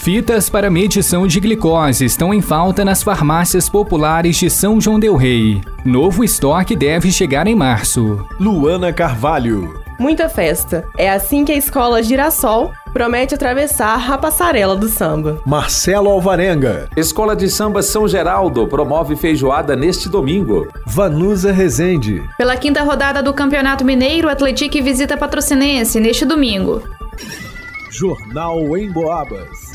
Fitas para medição de glicose estão em falta nas farmácias populares de São João Del Rei. Novo estoque deve chegar em março. Luana Carvalho. Muita festa. É assim que a escola Girassol promete atravessar a passarela do samba. Marcelo Alvarenga. Escola de Samba São Geraldo promove feijoada neste domingo. Vanusa Rezende. Pela quinta rodada do Campeonato Mineiro, o Atlético visita Patrocinense neste domingo. Jornal em Boabas.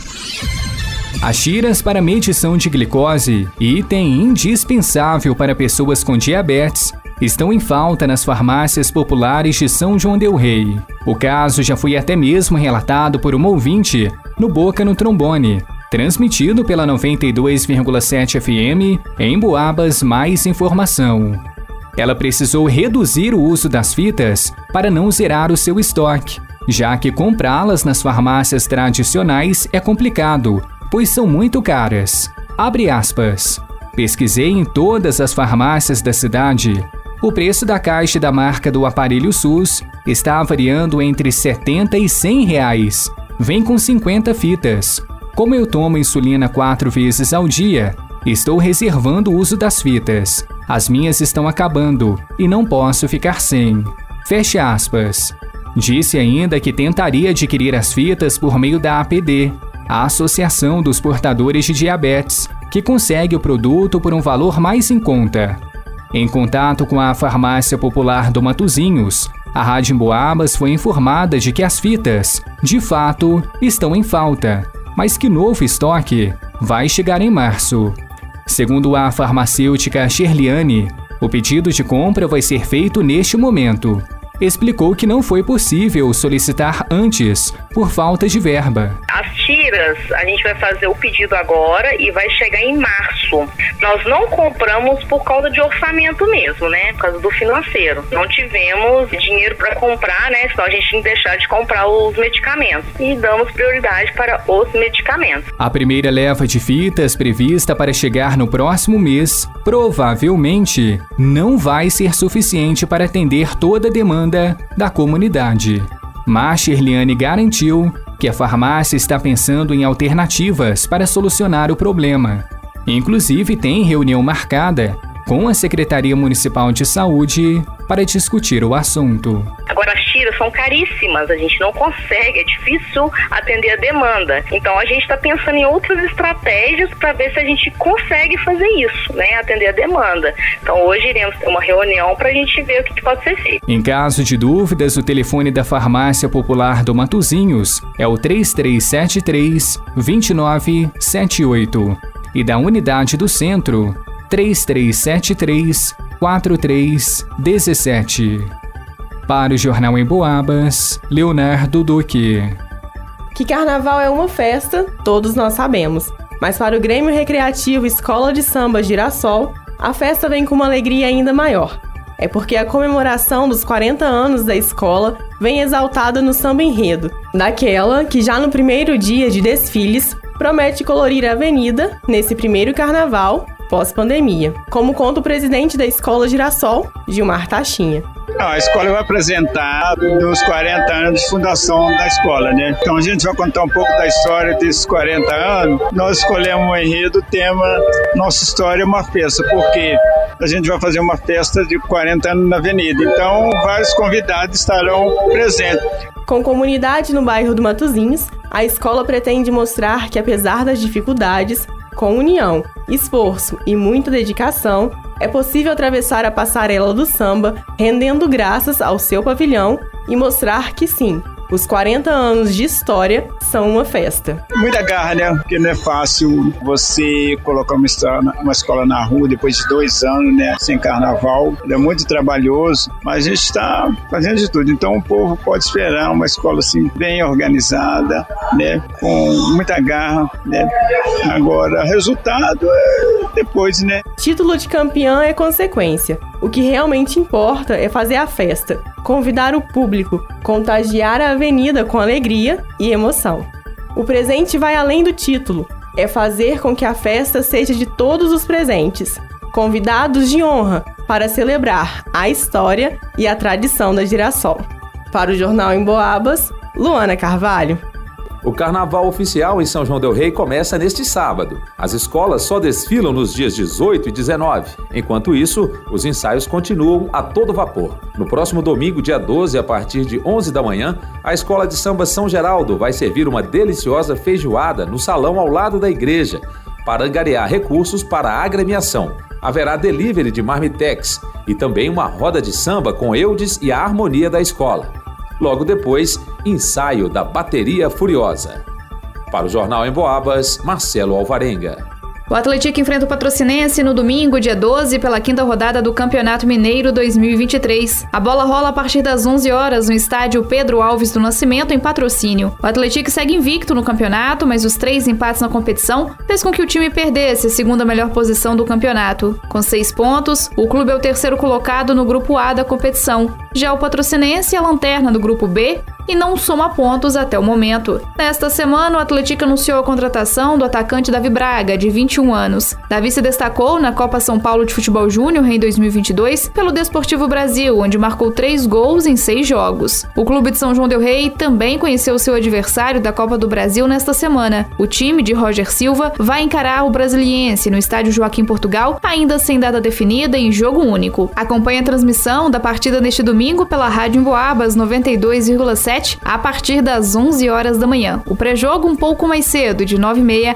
As tiras para medição de glicose, item indispensável para pessoas com diabetes, estão em falta nas farmácias populares de São João del Rei. O caso já foi até mesmo relatado por uma ouvinte no Boca no Trombone, transmitido pela 92,7 FM em Boabas Mais Informação. Ela precisou reduzir o uso das fitas para não zerar o seu estoque, já que comprá-las nas farmácias tradicionais é complicado, pois são muito caras. Abre aspas. Pesquisei em todas as farmácias da cidade. O preço da caixa da marca do aparelho SUS está variando entre 70 e 100 reais. Vem com 50 fitas. Como eu tomo insulina quatro vezes ao dia, estou reservando o uso das fitas. As minhas estão acabando e não posso ficar sem. Feche aspas. Disse ainda que tentaria adquirir as fitas por meio da APD, a Associação dos Portadores de Diabetes, que consegue o produto por um valor mais em conta. Em contato com a Farmácia Popular do Matuzinhos, a Rádio Boabas foi informada de que as fitas, de fato, estão em falta, mas que novo estoque vai chegar em março. Segundo a farmacêutica Sherliane, o pedido de compra vai ser feito neste momento explicou que não foi possível solicitar antes por falta de verba. As a gente vai fazer o pedido agora e vai chegar em março. Nós não compramos por causa de orçamento mesmo, né? Por causa do financeiro. Não tivemos dinheiro para comprar, né? Senão a gente tinha que deixar de comprar os medicamentos. E damos prioridade para os medicamentos. A primeira leva de fitas prevista para chegar no próximo mês provavelmente não vai ser suficiente para atender toda a demanda da comunidade. Mas Shirliane garantiu que a farmácia está pensando em alternativas para solucionar o problema. Inclusive, tem reunião marcada com a Secretaria Municipal de Saúde para discutir o assunto. Agora, são caríssimas, a gente não consegue, é difícil atender a demanda. Então, a gente está pensando em outras estratégias para ver se a gente consegue fazer isso, né? Atender a demanda. Então, hoje iremos ter uma reunião para a gente ver o que, que pode ser feito. Em caso de dúvidas, o telefone da Farmácia Popular do Matuzinhos é o 3373 2978 e da Unidade do Centro 3373 4317. Para o Jornal em Boabas, Leonardo Duque. Que carnaval é uma festa, todos nós sabemos. Mas para o Grêmio Recreativo Escola de Samba Girassol, a festa vem com uma alegria ainda maior. É porque a comemoração dos 40 anos da escola vem exaltada no samba enredo, daquela que já no primeiro dia de desfiles promete colorir a avenida nesse primeiro carnaval pós-pandemia, como conta o presidente da Escola Girassol, Gilmar Tachinha. A escola vai apresentar dos 40 anos de fundação da escola, né? Então a gente vai contar um pouco da história desses 40 anos. Nós escolhemos o enredo, o tema Nossa História é uma Festa, porque a gente vai fazer uma festa de 40 anos na Avenida. Então vários convidados estarão presentes. Com comunidade no bairro do Matozinhos, a escola pretende mostrar que, apesar das dificuldades, com união, esforço e muita dedicação, é possível atravessar a passarela do samba rendendo graças ao seu pavilhão e mostrar que sim, os 40 anos de história são uma festa. Muita garra, né? Porque não é fácil você colocar uma, uma escola na rua depois de dois anos, né? Sem carnaval. É muito trabalhoso, mas a gente está fazendo de tudo. Então o povo pode esperar uma escola assim bem organizada, né? Com muita garra, né? Agora, resultado é depois, né? Título de campeão é consequência. O que realmente importa é fazer a festa, convidar o público, contagiar a avenida com alegria e emoção. O presente vai além do título, é fazer com que a festa seja de todos os presentes, convidados de honra para celebrar a história e a tradição da Girassol. Para o Jornal em Boabas, Luana Carvalho. O carnaval oficial em São João Del Rei começa neste sábado. As escolas só desfilam nos dias 18 e 19. Enquanto isso, os ensaios continuam a todo vapor. No próximo domingo, dia 12, a partir de 11 da manhã, a Escola de Samba São Geraldo vai servir uma deliciosa feijoada no salão ao lado da igreja, para angariar recursos para a agremiação. Haverá delivery de marmitex e também uma roda de samba com Eudes e a harmonia da escola. Logo depois, ensaio da Bateria Furiosa. Para o Jornal em Boabas, Marcelo Alvarenga. O Atlético enfrenta o Patrocinense no domingo, dia 12, pela quinta rodada do Campeonato Mineiro 2023. A bola rola a partir das 11 horas no estádio Pedro Alves do Nascimento, em patrocínio. O Atlético segue invicto no campeonato, mas os três empates na competição fez com que o time perdesse a segunda melhor posição do campeonato. Com seis pontos, o clube é o terceiro colocado no grupo A da competição. Já o Patrocinense é a lanterna do grupo B e não soma pontos até o momento. Nesta semana, o Atlético anunciou a contratação do atacante Davi Braga, de 21 anos. Davi se destacou na Copa São Paulo de Futebol Júnior em 2022 pelo Desportivo Brasil, onde marcou três gols em seis jogos. O clube de São João del Rei também conheceu seu adversário da Copa do Brasil nesta semana. O time de Roger Silva vai encarar o Brasiliense no estádio Joaquim Portugal, ainda sem data definida em jogo único. Acompanhe a transmissão da partida neste domingo pela Rádio Emboabas 92,7 a partir das 11 horas da manhã. O pré-jogo um pouco mais cedo, de 9h30